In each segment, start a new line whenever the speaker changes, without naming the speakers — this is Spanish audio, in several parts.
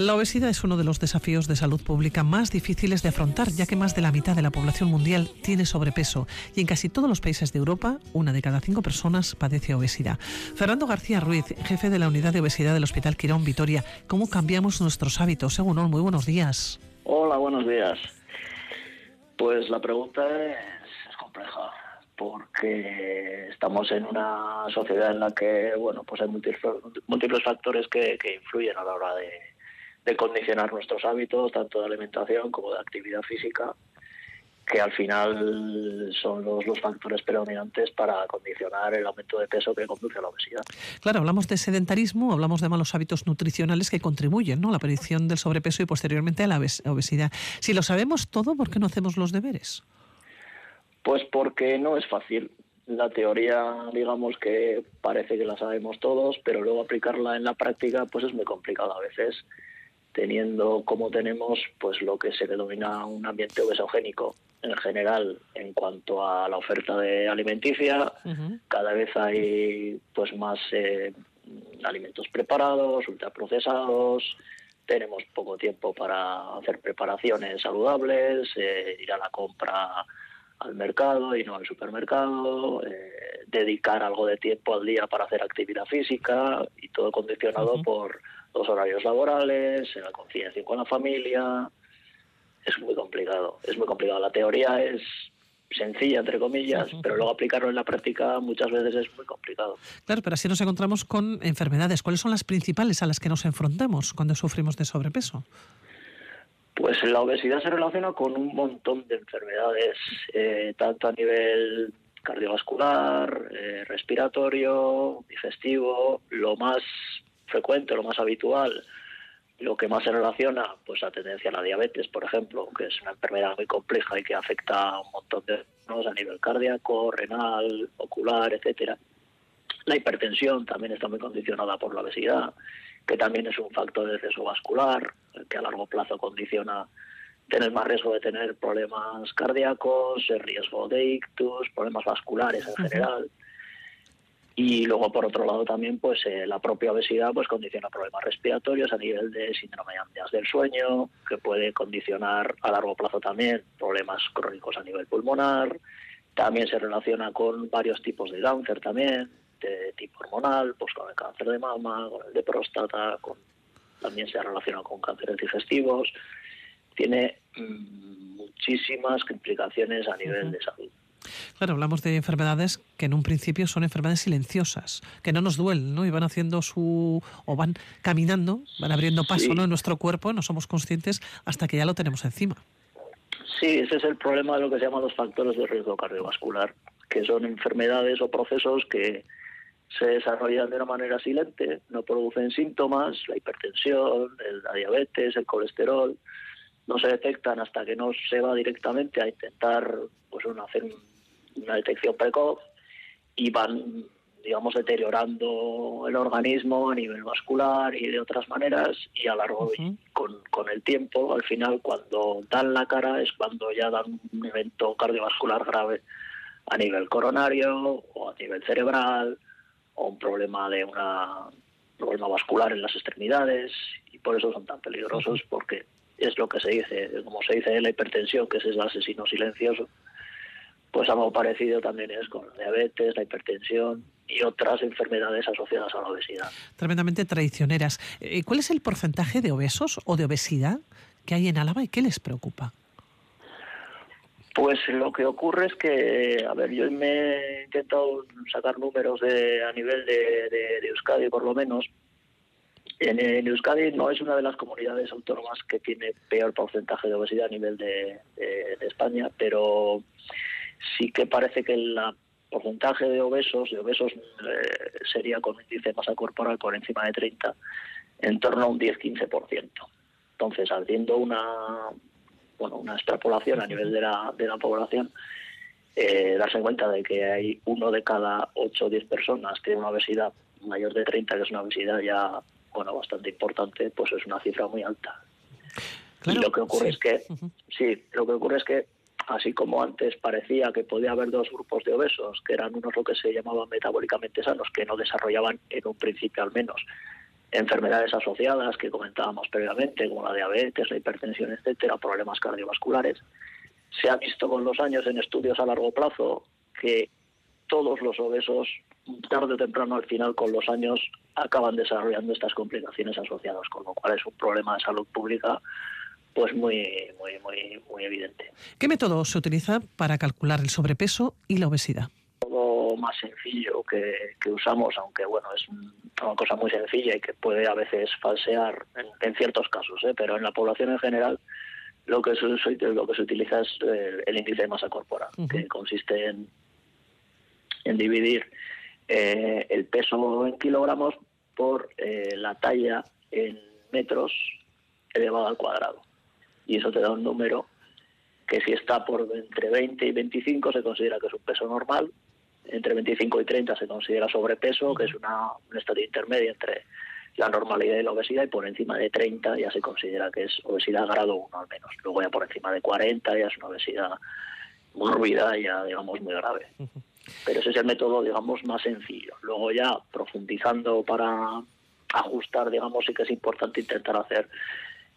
La obesidad es uno de los desafíos de salud pública más difíciles de afrontar, ya que más de la mitad de la población mundial tiene sobrepeso y en casi todos los países de Europa, una de cada cinco personas padece obesidad. Fernando García Ruiz, jefe de la unidad de obesidad del Hospital Quirón Vitoria, ¿cómo cambiamos nuestros hábitos? Según muy buenos días.
Hola, buenos días. Pues la pregunta es, compleja porque estamos en una sociedad en la que bueno pues hay múltiples, factores que influyen a la hora de, de condicionar nuestros hábitos, tanto de alimentación como de actividad física, que al final son los, los factores predominantes para condicionar el aumento de peso que conduce a la obesidad.
Claro, hablamos de sedentarismo, hablamos de malos hábitos nutricionales que contribuyen ¿no? a la aparición del sobrepeso y posteriormente a la obesidad. Si lo sabemos todo, ¿por qué no hacemos los deberes?
Pues porque no es fácil. La teoría, digamos que parece que la sabemos todos, pero luego aplicarla en la práctica pues es muy complicado a veces teniendo como tenemos pues lo que se denomina un ambiente obesogénico en general en cuanto a la oferta de alimenticia. Cada vez hay pues más eh, alimentos preparados ultraprocesados. Tenemos poco tiempo para hacer preparaciones saludables eh, ir a la compra al mercado y no al supermercado eh, dedicar algo de tiempo al día para hacer actividad física y todo condicionado por los horarios laborales, en la conciliación con la familia. Es muy complicado, es muy complicado. La teoría es sencilla, entre comillas, pero luego aplicarlo en la práctica muchas veces es muy complicado.
Claro, pero así nos encontramos con enfermedades. ¿Cuáles son las principales a las que nos enfrentamos cuando sufrimos de sobrepeso?
Pues la obesidad se relaciona con un montón de enfermedades, eh, tanto a nivel cardiovascular, eh, respiratorio, digestivo. Lo más frecuente, lo más habitual, lo que más se relaciona, pues la tendencia a la diabetes, por ejemplo, que es una enfermedad muy compleja y que afecta a un montón de órganos a nivel cardíaco, renal, ocular, etcétera. La hipertensión también está muy condicionada por la obesidad, que también es un factor de exceso vascular, que a largo plazo condiciona tener más riesgo de tener problemas cardíacos, el riesgo de ictus, problemas vasculares en general. Y luego, por otro lado, también pues eh, la propia obesidad pues condiciona problemas respiratorios a nivel de síndrome de apneas del sueño, que puede condicionar a largo plazo también problemas crónicos a nivel pulmonar. También se relaciona con varios tipos de cáncer también, de tipo hormonal, pues con el cáncer de mama, con el de próstata, con, también se relaciona con cánceres digestivos. Tiene mm, muchísimas implicaciones a nivel de salud.
Claro, hablamos de enfermedades que en un principio son enfermedades silenciosas, que no nos duelen, ¿no? Y van haciendo su o van caminando, van abriendo paso, ¿no? En nuestro cuerpo, no somos conscientes hasta que ya lo tenemos encima.
Sí, ese es el problema de lo que se llaman los factores de riesgo cardiovascular, que son enfermedades o procesos que se desarrollan de una manera silente, no producen síntomas, la hipertensión, la diabetes, el colesterol, no se detectan hasta que no se va directamente a intentar pues, hacer una detección precoz y van digamos deteriorando el organismo a nivel vascular y de otras maneras y a largo con, con el tiempo al final cuando dan la cara es cuando ya dan un evento cardiovascular grave a nivel coronario o a nivel cerebral o un problema de una problema vascular en las extremidades y por eso son tan peligrosos porque es lo que se dice, como se dice la hipertensión, que es el asesino silencioso, pues algo parecido también es con la diabetes, la hipertensión y otras enfermedades asociadas a la obesidad.
Tremendamente traicioneras. Eh, ¿Cuál es el porcentaje de obesos o de obesidad que hay en Álava y qué les preocupa?
Pues lo que ocurre es que, a ver, yo me he intentado sacar números de, a nivel de, de Euskadi por lo menos, en, Euskadi no es una de las comunidades autónomas que tiene peor porcentaje de obesidad a nivel de, España, pero sí que parece que el porcentaje de obesos, de obesos eh, sería con índice de masa corporal por encima de 30, en torno a un 10-15%. Entonces, haciendo una bueno una extrapolación a nivel de la, de la población, eh, darse cuenta de que hay uno de cada 8 o 10 personas que tiene una obesidad mayor de 30, que es una obesidad ya bueno, bastante importante, pues es una cifra muy alta. y lo que ocurre es que, sí, lo que ocurre es que así como antes parecía que podía haber dos grupos de obesos, que eran unos lo que se llamaban metabólicamente sanos, que no desarrollaban en un principio al menos enfermedades asociadas que comentábamos previamente, como la diabetes, la hipertensión, etcétera, problemas cardiovasculares. Se ha visto con los años en estudios a largo plazo que todos los obesos, tarde o temprano al final, con los años, acaban desarrollando estas complicaciones asociadas, con lo cual es un problema de salud pública pues muy, muy, muy, muy evidente.
¿Qué método se utiliza para calcular el sobrepeso y la obesidad?
Todo más sencillo que, usamos, aunque bueno, es una cosa muy sencilla y que puede a veces falsear en, ciertos casos, ¿eh? pero en la población en general lo que se, lo que se utiliza es eh, el, índice de masa corporal, que consiste en, en dividir eh, el peso en kilogramos por la talla en metros elevado al cuadrado y eso te da un número que si está por entre 20 y 25 se considera que es un peso normal, entre 25 y 30 se considera sobrepeso, que es una, un estadio intermedio entre la normalidad y la obesidad, y por encima de 30 ya se considera que es obesidad grado 1 al menos. Luego ya por encima de 40 ya es una obesidad mórbida, ya digamos muy grave. Pero ese es el método, digamos, más sencillo. Luego ya profundizando para ajustar, digamos, sí que es importante intentar hacer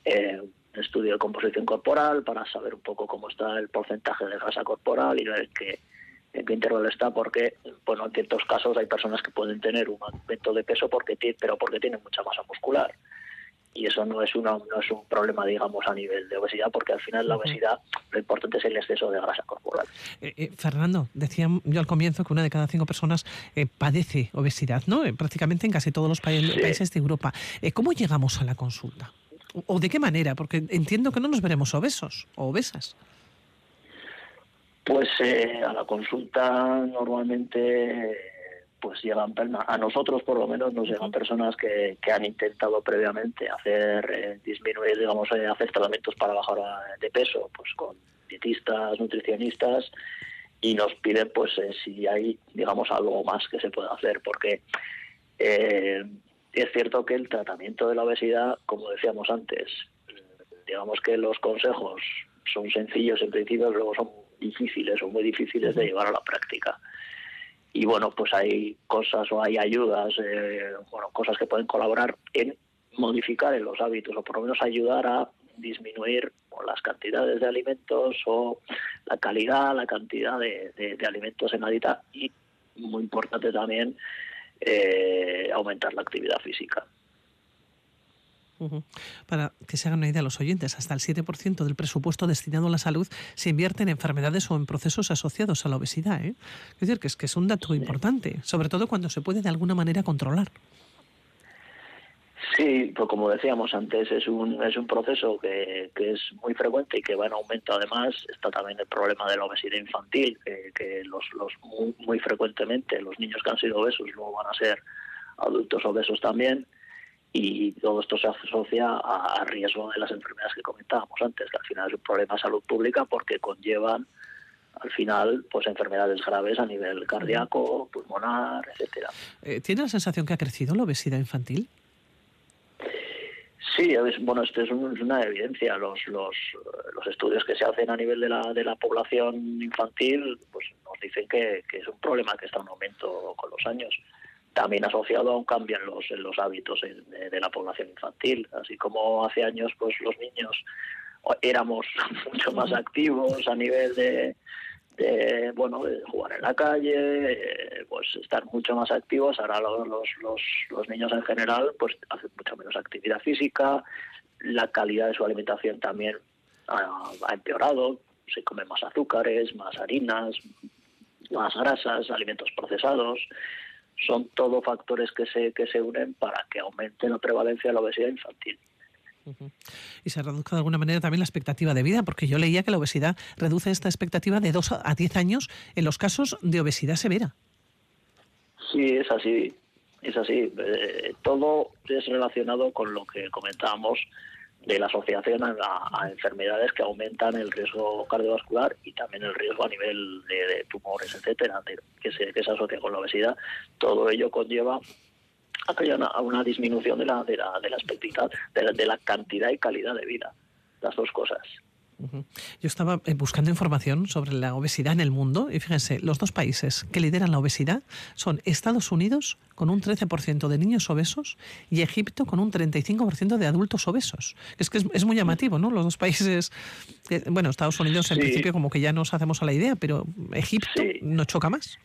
eh, estudio de composición corporal para saber un poco cómo está el porcentaje de grasa corporal y ver qué, en qué intervalo está, porque bueno, en ciertos casos hay personas que pueden tener un aumento de peso porque pero porque tienen mucha masa muscular. Y eso no es, una, no es un problema, digamos, a nivel de obesidad, porque al final la obesidad lo importante es el exceso de grasa corporal.
Eh, eh, Fernando, decía yo al comienzo que una de cada cinco personas eh, padece obesidad, ¿no? prácticamente en casi todos los países de Europa. ¿Cómo llegamos a la consulta? ¿O de qué manera? Porque entiendo que no nos veremos obesos o obesas.
Pues eh, a la consulta normalmente pues llegan a nosotros por lo menos nos llegan personas que, han intentado previamente hacer eh, disminuir digamos eh, hacer tratamientos para bajar de peso pues con dietistas nutricionistas y nos piden pues si hay digamos algo más que se pueda hacer porque es cierto que el tratamiento de la obesidad, como decíamos antes, digamos que los consejos son sencillos en principio, luego son difíciles o muy difíciles de llevar a la práctica. Y bueno, pues hay cosas o hay ayudas, eh, bueno, cosas que pueden colaborar en modificar en los hábitos o por lo menos ayudar a disminuir las cantidades de alimentos o la calidad, la cantidad de, de alimentos en la dieta y muy importante también eh, aumentar la actividad física.
Para que se hagan una idea los oyentes, hasta el 7% del presupuesto destinado a la salud se invierte en enfermedades o en procesos asociados a la obesidad. ¿eh? Es decir, que es, que es un dato importante, sobre todo cuando se puede de alguna manera controlar.
Sí, pues como decíamos antes, es un, es un proceso que, que, es muy frecuente y que va en aumento. Además, está también el problema de la obesidad infantil, que, los, los muy, frecuentemente los niños que han sido obesos luego van a ser adultos obesos también. Y todo esto se asocia a, riesgo de las enfermedades que comentábamos antes, que al final es un problema de salud pública porque conllevan al final pues enfermedades graves a nivel cardíaco, pulmonar, etcétera.
Eh, ¿Tiene la sensación que ha crecido la obesidad infantil?
Sí, bueno, esto es, una evidencia. Los, los, los, estudios que se hacen a nivel de la, de la población infantil pues nos dicen que, es un problema que está en aumento con los años. También asociado a un cambio en los, los hábitos de, la población infantil. Así como hace años pues los niños éramos mucho más activos a nivel de, de bueno jugar en la calle eh, pues estar mucho más activos. Ahora los, los, los, niños en general pues hacen mucho menos actividad física. La calidad de su alimentación también ha, empeorado. Se comen más azúcares más harinas más grasas alimentos procesados. Son todo factores que se que se unen para que aumente la prevalencia de la obesidad infantil
y se reduzca de alguna manera también la expectativa de vida, porque yo leía que la obesidad reduce esta expectativa de 2 a 10 años en los casos de obesidad severa.
Sí, es así, es así. Eh, todo es relacionado con lo que comentábamos de la asociación a, enfermedades que aumentan el riesgo cardiovascular y también el riesgo a nivel de, tumores, etcétera, que se, que se asocia con la obesidad. Todo ello conlleva a una, disminución de la, de la, de la expectativa, de la, cantidad y calidad de vida, las dos cosas.
Yo estaba eh, buscando información sobre la obesidad en el mundo y fíjense, los dos países que lideran la obesidad son Estados Unidos con un 13% de niños obesos y Egipto con un 35% de adultos obesos. Es que es, muy llamativo, ¿no? Los dos países, bueno, Estados Unidos en principio como que ya nos hacemos a la idea, pero Egipto no choca más.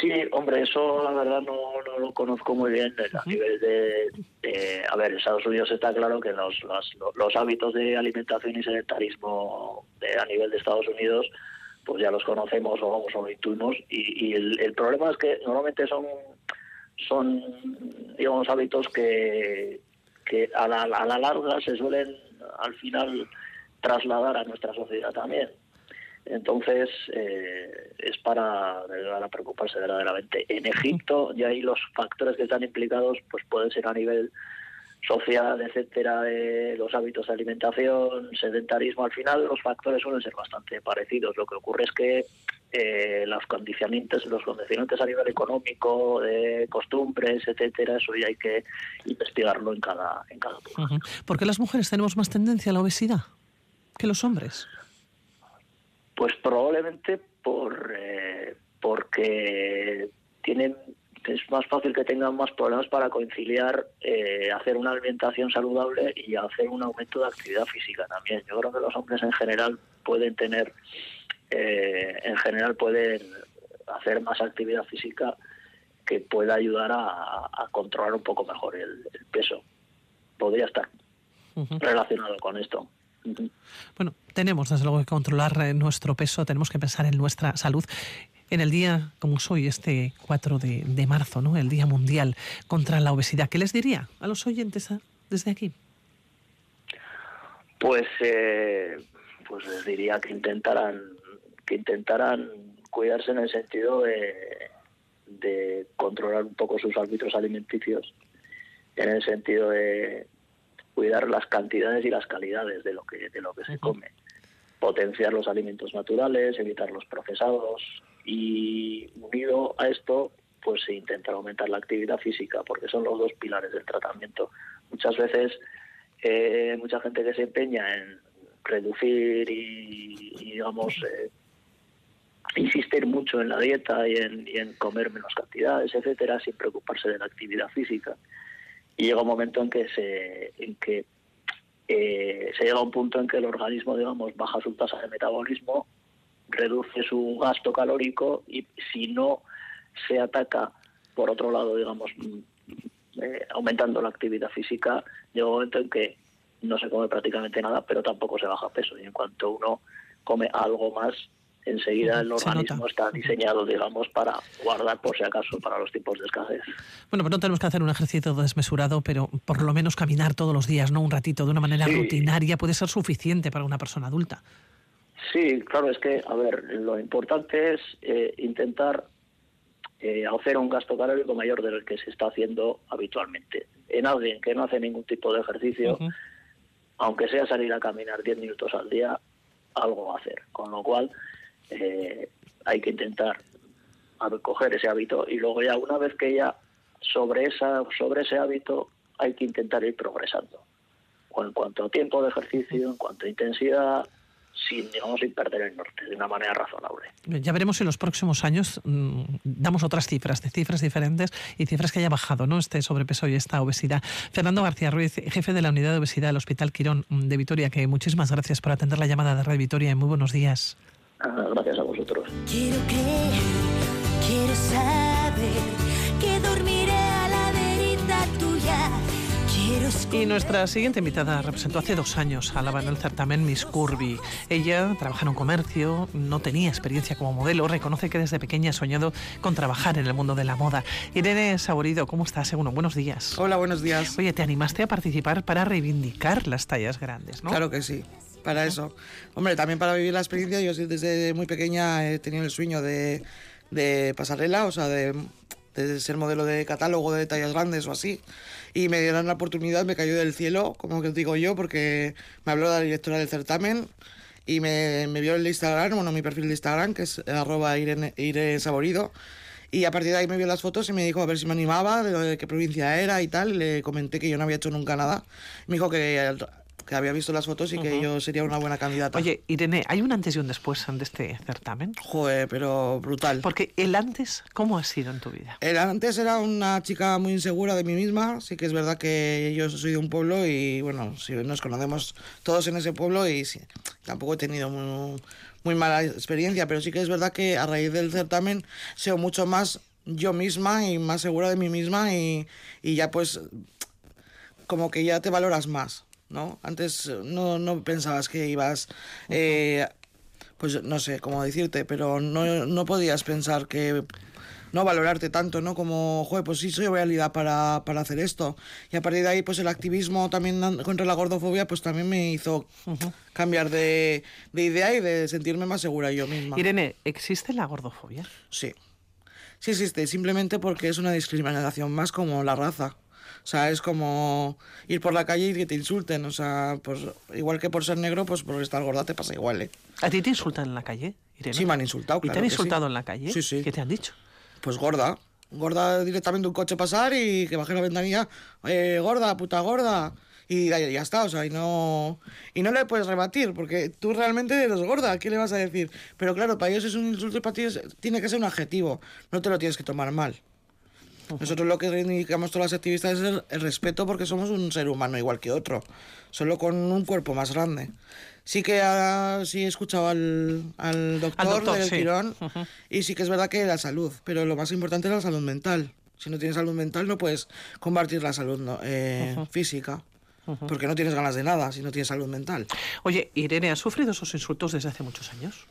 Sí, hombre, eso la verdad no, no lo conozco muy bien a nivel de, A ver, en Estados Unidos está claro que los, los, hábitos de alimentación y sedentarismo de, a nivel de Estados Unidos pues ya los conocemos o, vamos, o lo intuimos y, el, el, problema es que normalmente son, son digamos, hábitos que, que a, la, a la larga se suelen al final trasladar a nuestra sociedad también. Entonces, eh, es para, preocuparse verdaderamente. En Egipto, ya ahí los factores que están implicados pues pueden ser a nivel social, etcétera, de los hábitos de alimentación, sedentarismo. Al final, los factores suelen ser bastante parecidos. Lo que ocurre es que eh, los condicionantes, los condicionantes a nivel económico, de costumbres, etcétera, eso ya hay que investigarlo en cada en cada.
¿Por qué las mujeres tenemos más tendencia a la obesidad que los hombres?
Pues probablemente por eh, porque tienen es más fácil que tengan más problemas para conciliar eh, hacer una alimentación saludable y hacer un aumento de actividad física también. Yo creo que los hombres en general pueden tener, eh, en general pueden hacer más actividad física que pueda ayudar a, controlar un poco mejor el, peso. Podría estar relacionado con esto.
Bueno, tenemos desde luego que controlar eh, nuestro peso, tenemos que pensar en nuestra salud. En el día, como soy, este 4 de, marzo, ¿no? el Día Mundial contra la Obesidad, ¿qué les diría a los oyentes ah, desde aquí?
Pues, eh, pues les diría que intentaran, que intentaran cuidarse en el sentido de, de controlar un poco sus árbitros alimenticios, en el sentido de, cuidar las cantidades y las calidades de lo que de lo que se come, potenciar los alimentos naturales, evitar los procesados y unido a esto pues intentar aumentar la actividad física porque son los dos pilares del tratamiento. Muchas veces eh, mucha gente que se empeña en reducir y, digamos eh, insistir mucho en la dieta y en, y en comer menos cantidades, etcétera, sin preocuparse de la actividad física y llega un momento en que se en que eh, se llega a un punto en que el organismo digamos baja su tasa de metabolismo reduce su gasto calórico y si no se ataca por otro lado digamos mm, eh, aumentando la actividad física llega un momento en que no se come prácticamente nada pero tampoco se baja peso. Y en cuanto uno come algo más enseguida el organismo está diseñado, digamos, para guardar por si acaso para los tipos de escasez.
Bueno, pues no tenemos que hacer un ejercicio desmesurado, pero por lo menos caminar todos los días, ¿no? Un ratito, de una manera rutinaria, puede ser suficiente para una persona adulta.
Sí, claro, es que, a ver, lo importante es eh, intentar eh, hacer un gasto calórico mayor del que se está haciendo habitualmente. En alguien que no hace ningún tipo de ejercicio, aunque sea salir a caminar 10 minutos al día, algo va a hacer. Con lo cual, eh, hay que intentar coger ese hábito y luego ya una vez que ya sobre esa sobre ese hábito hay que intentar ir progresando. En cuanto a tiempo de ejercicio en cuanto a intensidad sin digamos sin perder el norte de una manera razonable.
Ya veremos en los próximos años mm, damos otras cifras de cifras diferentes y cifras que haya bajado no este sobrepeso y esta obesidad. Fernando García Ruiz jefe de la unidad de obesidad del Hospital Quirón de Vitoria que muchísimas gracias por atender la llamada de Red Vitoria y muy buenos días
gracias a vosotros.
Quiero creer, quiero saber que dormiré a la verita tuya.
Y nuestra siguiente invitada representó hace dos años a la en el certamen Miss Curvy. Ella trabaja en un comercio, no tenía experiencia como modelo, reconoce que desde pequeña ha soñado con trabajar en el mundo de la moda. Irene Saborido, ¿cómo estás? Seguro, buenos días.
Hola, buenos días.
Oye, te animaste a participar para reivindicar las tallas grandes, ¿no?
Claro que sí para eso. Hombre, también para vivir la experiencia, yo desde muy pequeña he tenido el sueño de, de pasarela, o sea, de, de, ser modelo de catálogo de tallas grandes o así. Y me dieron la oportunidad, me cayó del cielo, como que digo yo, porque me habló la directora del certamen y me, me vio el Instagram, bueno, mi perfil de Instagram, que es arroba Irene, Saborido. Y a partir de ahí me vio las fotos y me dijo a ver si me animaba, de qué provincia era y tal. le comenté que yo no había hecho nunca nada. Me dijo que que había visto las fotos y que yo sería una buena candidata.
Oye, Irene, ¿hay un antes y un después de este certamen?
Joder, pero brutal.
Porque el antes, ¿cómo ha sido en tu vida?
El antes era una chica muy insegura de mí misma. Sí que es verdad que yo soy de un pueblo y, bueno, sí, nos conocemos todos en ese pueblo y sí, tampoco he tenido muy, muy mala experiencia, pero sí que es verdad que a raíz del certamen soy mucho más yo misma y más segura de mí misma y, y ya pues como que ya te valoras más, ¿no? Antes no, no pensabas que ibas, eh, pues no sé cómo decirte, pero no, no podías pensar que no valorarte tanto, ¿no? Como, joder, pues sí soy realidad para, para hacer esto. Y a partir de ahí, pues el activismo también contra la gordofobia, pues también me hizo cambiar de, de idea y de sentirme más segura yo misma.
Irene, ¿existe la gordofobia?
Sí. Sí existe, simplemente porque es una discriminación más como la raza. O sea, es como ir por la calle y que te insulten. O sea, pues igual que por ser negro, pues por estar gorda te pasa igual, ¿eh?
¿A ti te insultan en la calle, Irene?
Sí, me han insultado,
¿Y
claro
te han
sí.
insultado en la calle?
Sí, sí.
¿Qué te han dicho?
Pues gorda. Gorda directamente un coche pasar y que baje la ventanilla. Eh, gorda, puta gorda. Y ya, ya está, o sea, y no, y no le puedes rebatir, porque tú realmente eres gorda, ¿qué le vas a decir? Pero claro, para ellos es un insulto y para ti es- tiene que ser un adjetivo, no te lo tienes que tomar mal. Nosotros lo que reivindicamos todas las activistas es el, el respeto porque somos un ser humano igual que otro, solo con un cuerpo más grande. Sí que ah, sí he escuchado al, al doctor,
doctor,
del
sí.
tirón y sí que es verdad que la salud, pero lo más importante es la salud mental. Si no tienes salud mental no puedes combatir la salud no- eh, física, porque no tienes ganas de nada si no tienes salud mental.
Oye, Irene, ¿has sufrido esos insultos desde hace muchos años?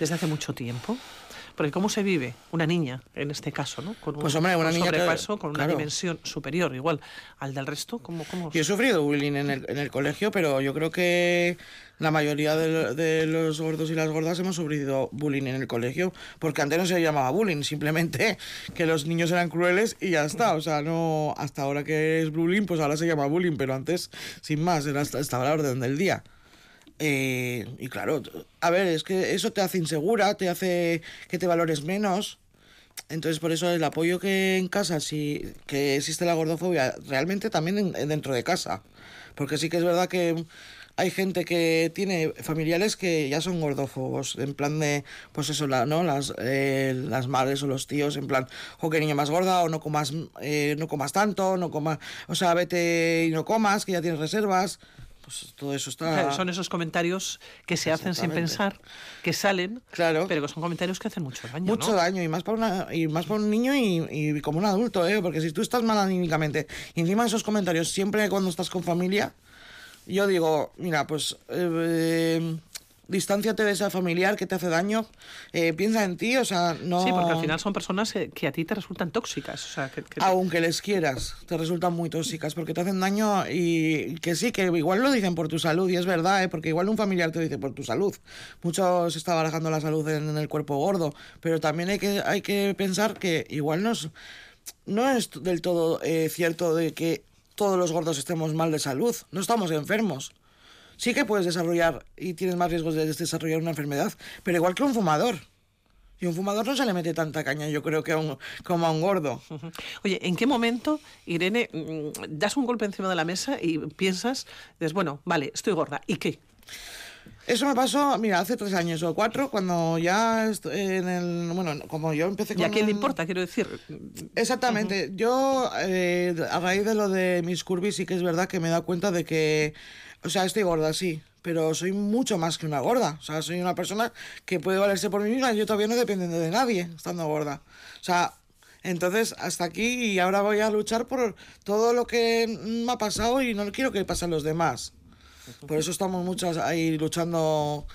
¿Desde hace mucho tiempo? Porque ¿cómo se vive una niña, en este caso, ¿no? Con un,
Pues, hombre, una
un
niña
sobrepaso, con una
claro.
dimensión superior, igual al del resto, ¿cómo...? cómo
Yo he sufrido bullying en el, en el colegio, pero yo creo que la mayoría de, de los gordos y las gordas hemos sufrido bullying en el colegio, porque antes no se llamaba bullying, simplemente que los niños eran crueles y ya está. O sea, no hasta ahora que es bullying, pues ahora se llama bullying, pero antes, sin más, era estaba la orden del día. Eh, y claro, a ver, es que eso te hace insegura, te hace que te valores menos. Entonces, por eso el apoyo que en casa, sí, que existe la gordofobia, realmente también en- dentro de casa. Porque sí que es verdad que hay gente que tiene familiares que ya son gordófobos, en plan de, pues eso, la, ¿no? Las, eh, las madres o los tíos, en plan, o que niña más gorda, o no comas, eh, no comas tanto, no comas, o sea, vete y no comas, que ya tienes reservas. Pues todo eso está...
Claro, son esos comentarios que se hacen sin pensar, que salen,
Claro.
pero que son comentarios que hacen mucho daño,
Mucho
¿no?
daño y más para una, y más para un niño y, y como un adulto, ¿eh? Porque si tú estás mal anímicamente y encima de esos comentarios siempre cuando estás con familia, yo digo, mira, pues eh, distánciate de esa familiar que te hace daño, eh, piensa en ti, o sea, no...
Sí, porque al final son personas eh, que a ti te resultan tóxicas. O sea, que,
Aunque les quieras, te resultan muy tóxicas porque te hacen daño y que sí, que igual lo dicen por tu salud y es verdad, ¿eh? porque igual un familiar te dice por tu salud. Mucho se está barajando la salud en, en el cuerpo gordo, pero también hay que, hay que pensar que igual no es, no es del todo eh, cierto de que todos los gordos estemos mal de salud, no estamos enfermos. Sí que puedes desarrollar y tienes más riesgos de desarrollar una enfermedad, pero igual que un fumador. Y un fumador no se le mete tanta caña, yo creo, que a un, como a un gordo.
Oye, ¿en qué momento, Irene, mm, das un golpe encima de la mesa y piensas, dices, bueno, vale, estoy gorda, ¿y qué?
Eso me pasó, mira, hace tres años o cuatro, cuando ya en el. Bueno, como yo empecé
¿Y
con.
a quién le importa? Quiero decir,
Exactamente. Yo, eh, a raíz de lo de mis curvis, sí que es verdad que me he dado cuenta de que. O sea, estoy gorda, sí. Pero soy mucho más que una gorda. O sea, soy una persona que puede valerse por mí misma. Yo todavía no dependo de nadie estando gorda. O sea, entonces hasta aquí y ahora voy a luchar por todo lo que me ha pasado y no quiero que pasen los demás. Por eso estamos muchas ahí luchando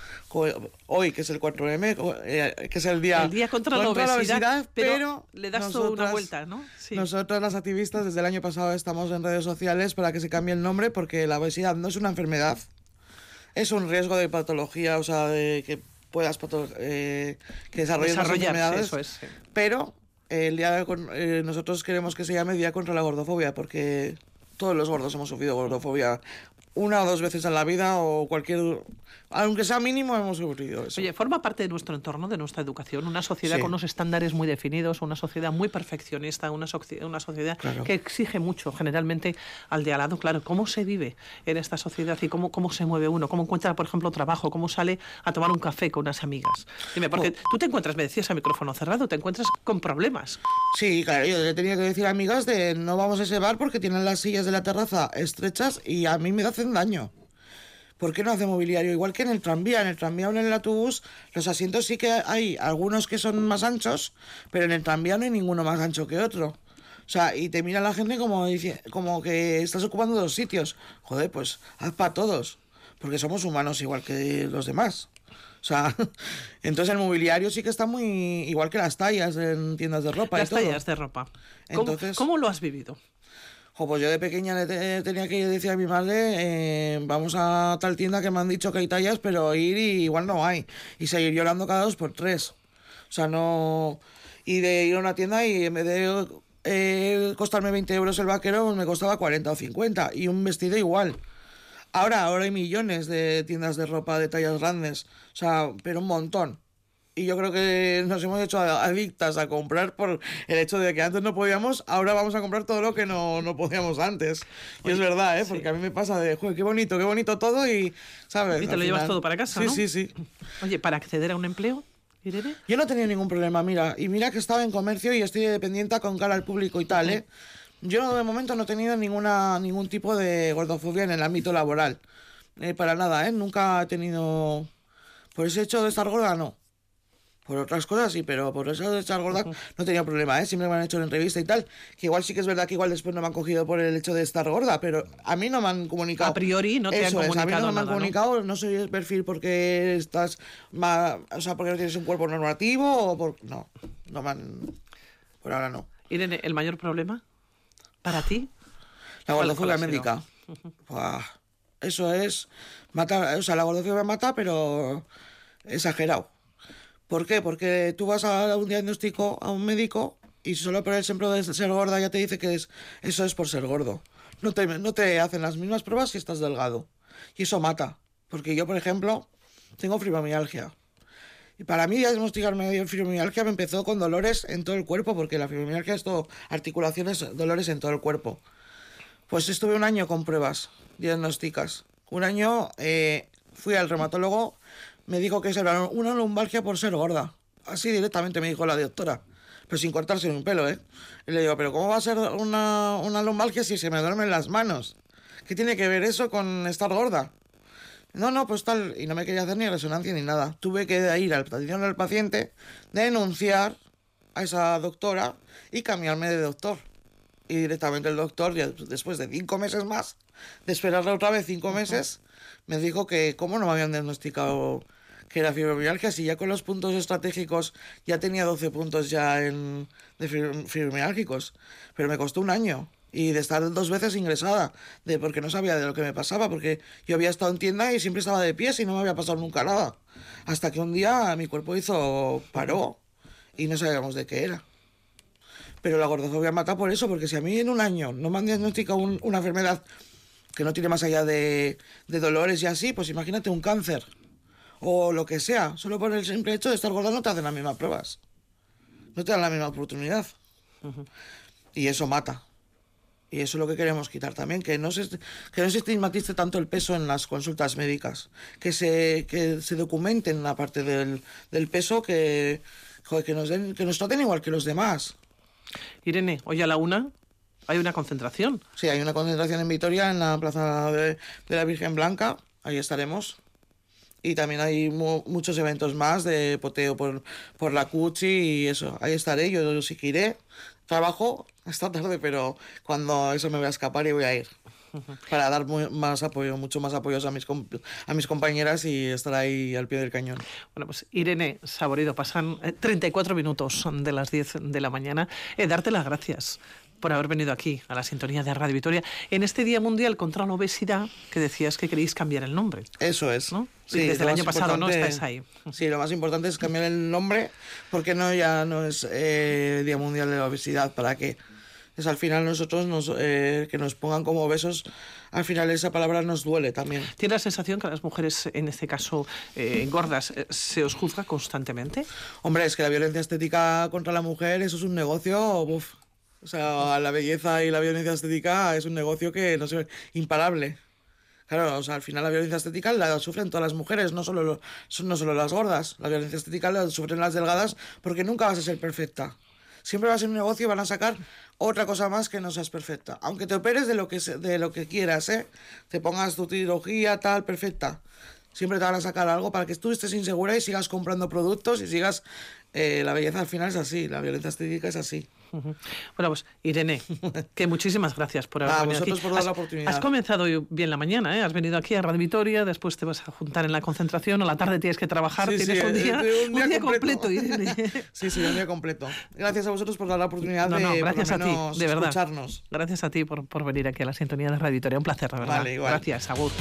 hoy, que es el 4M, co- eh, que es el día,
el día contra, la obesidad, pero, le das toda una
nosotras-
vuelta, ¿no? Sí.
Nosotras las activistas desde el año pasado estamos en redes sociales para que se cambie el nombre porque la obesidad no es una enfermedad, es un riesgo de patología, o sea, de que puedas eh, que desarrolles enfermedades.
eso es. sí.
Pero el día de eh, nosotros queremos que se llame Día contra la Gordofobia porque todos los gordos hemos sufrido gordofobia una o dos veces en la vida o cualquier, aunque sea mínimo, hemos sufrido eso.
Oye, forma parte de nuestro entorno, de nuestra educación, una sociedad
Sí.
con unos estándares muy definidos, una sociedad muy perfeccionista, una, soci- una sociedad
Claro.
que exige mucho generalmente al de al lado. Claro, ¿cómo se vive en esta sociedad y cómo, cómo se mueve uno? ¿Cómo encuentra, por ejemplo, trabajo? ¿Cómo sale a tomar un café con unas amigas? Dime, porque
Oh.
tú te encuentras, me decías a micrófono cerrado, te encuentras con problemas.
Sí, claro, yo le tenía que decir a amigas de no vamos a ese bar porque tienen las sillas de la terraza estrechas y a mí me hacen daño. ¿Por qué no hace mobiliario? Igual que en el tranvía, en el tranvía o en el autobús, los asientos sí que hay algunos que son más anchos, pero en el tranvía no hay ninguno más ancho que otro. O sea, y te mira la gente como, dice, como que estás ocupando dos sitios. Joder, pues haz para todos, porque somos humanos igual que los demás. O sea, entonces el mobiliario sí que está muy igual que las tallas en tiendas de ropa. y
Las
todo.
tallas de ropa. ¿Cómo,
Entonces-
¿Cómo lo has vivido?
Jo, pues yo de pequeña le te- tenía que decir a mi madre, eh, vamos a tal tienda que me han dicho que hay tallas, pero ir y igual no hay. Y seguir llorando cada dos por tres. O sea, no... Y de ir a una tienda y en vez de eh, costarme 20 euros el vaquero, me costaba 40 o 50. Y un vestido igual. Ahora, ahora hay millones de tiendas de ropa de tallas grandes. O sea, pero un montón. Y yo creo que nos hemos hecho adictas a comprar por el hecho de que antes no podíamos, ahora vamos a comprar todo lo que no, no podíamos antes. Y es verdad, ¿eh? Porque a mí me pasa de, joder, qué bonito, qué bonito todo y, ¿sabes?
Y te lo llevas todo para casa,
Sí,
¿no?
sí, sí.
Oye, para acceder a un empleo, Irene,
Yo no tenido ningún problema, mira, y mira que estaba en comercio y estoy dependiente con cara al público y tal, ¿eh? Yo de momento no he tenido ninguna, ningún tipo de gordofobia en el ámbito laboral. Eh, para nada, ¿eh? Nunca he tenido... Por ese hecho de estar gorda, no. Por otras cosas sí, pero por eso de estar gorda no tenido problema, ¿eh? Siempre me han hecho la entrevista y tal. Que igual sí que es verdad que igual después no me han cogido por el hecho de estar gorda, pero a mí no me han comunicado.
A priori no te han
Eso es, a mí
comunicado
no me han comunicado, no soy el perfil porque estás ma- o sea, porque no tienes un cuerpo normativo o por no, no me han por ahora no.
Irene, ¿el mayor problema para ti?
La
¿Cuál-
gordofobia médica. Eso es matar, o sea, la gordofobia mata, pero exagerado. ¿Por qué? Porque tú vas a un diagnóstico a un médico y solo por el simple de ser gorda ya te dice que es, eso es por ser gordo. No te, no te hacen las mismas pruebas si estás delgado. Y eso mata. Porque yo, por ejemplo, tengo fibromialgia. Y para mí diagnosticarme de fibromialgia me empezó con dolores en todo el cuerpo, porque la fibromialgia es todo articulaciones, dolores en todo el cuerpo. Pues estuve un año con pruebas diagnósticas. Un año eh, fui al reumatólogo, me dijo que era una lumbalgia por ser gorda. Así directamente me dijo la doctora, pero sin cortarse ni un pelo, ¿eh? Y le digo, pero ¿cómo va a ser una, una lumbalgia si se me duermen las manos? ¿Qué tiene que ver eso con estar gorda? No, no, pues tal, y no me quería hacer ni resonancia ni nada. Tuve que ir al del paciente, denunciar a esa doctora y cambiarme de doctor. Y directamente el doctor, después de cinco meses más, de esperarle otra vez cinco meses, me dijo que cómo no me habían diagnosticado que era fibromialgia, si ya con los puntos estratégicos ya tenía 12 puntos ya en, de fibro- fibromialgicos. Pero me costó un año. Y de estar dos veces ingresada, de porque no sabía de lo que me pasaba, porque yo había estado en tienda y siempre estaba de pies y no me había pasado nunca nada. Hasta que un día mi cuerpo hizo, paró y no sabíamos de qué era. Pero la gordofobia mata por eso, porque si a mí en un año no me han diagnosticado un- una enfermedad que no tiene más allá de, de dolores y así, pues imagínate un cáncer o lo que sea. Solo por el simple hecho de estar gorda no te hacen las mismas pruebas. No te dan la misma oportunidad. Y eso mata. Y eso es lo que queremos quitar también, que no se, que no se estigmatice tanto el peso en las consultas médicas, que se, que se documenten la parte del, del peso, que, joder, que, nos den, que nos traten igual que los demás.
Irene, hoy a la una hay una concentración.
Sí, hay una concentración en Vitoria, en la Plaza de, de la Virgen Blanca, ahí estaremos. Y también hay mu- muchos eventos más de poteo por, por la Cuchi y eso. Ahí estaré, yo, yo sí que iré. Trabajo esta tarde, pero cuando eso me voy a escapar y voy a ir. Para dar muy- más apoyo, mucho más apoyos a mis, a mis compañeras y estar ahí al pie del cañón.
Bueno, pues Irene Saborido, pasan eh, 34 minutos de las 10 de la mañana. Eh, darte las gracias por haber venido aquí a la sintonía de Radio Vitoria en este Día Mundial contra la Obesidad que decías que queréis cambiar el nombre.
Eso es.
¿No? Y desde el año pasado, ¿no? Estáis ahí.
Sí, lo más importante es cambiar el nombre porque no ya no es eh, Día Mundial de la Obesidad. ¿Para qué? Entonces al final nosotros nos, eh, que nos pongan como besos, al final esa palabra nos duele también.
¿Tiene la sensación que a las mujeres, en este caso eh, gordas, eh, se os juzga constantemente?
Hombre, es que la violencia estética contra la mujer, eso es un negocio, uf. O sea, la belleza y la violencia estética es un negocio que no sé, imparable. Claro, o sea, al final la violencia estética la sufren todas las mujeres, no solo, no solo las gordas. La violencia estética la sufren las delgadas porque nunca vas a ser perfecta. Siempre va a ser un negocio y van a sacar otra cosa más que no seas perfecta. Aunque te operes de lo que, de lo que quieras, ¿eh? Te pongas tu cirugía tal, perfecta. Siempre te van a sacar algo para que tú estés insegura y sigas comprando productos y sigas... eh, la belleza al final es así, la violencia estética es así.
Bueno, pues Irene, que muchísimas gracias por haber
A
venido aquí.
por dar
Has-
la oportunidad.
Has comenzado bien la mañana, ¿eh? Has venido aquí a Radio Vitoria, después te vas a juntar en la concentración, a la tarde tienes que trabajar,
Sí,
tienes
sí,
un
eh,
día,
eh,
un día completo, Irene.
Sí, sí, un día completo. Gracias a vosotros por dar la oportunidad
No,
de
no,
por lo
gracias a ti,
menos
de verdad.
escucharnos.
Gracias a ti por, por venir aquí a la sintonía de Radio Vitoria. Un placer, la verdad.
Vale, igual.
Gracias, Agur.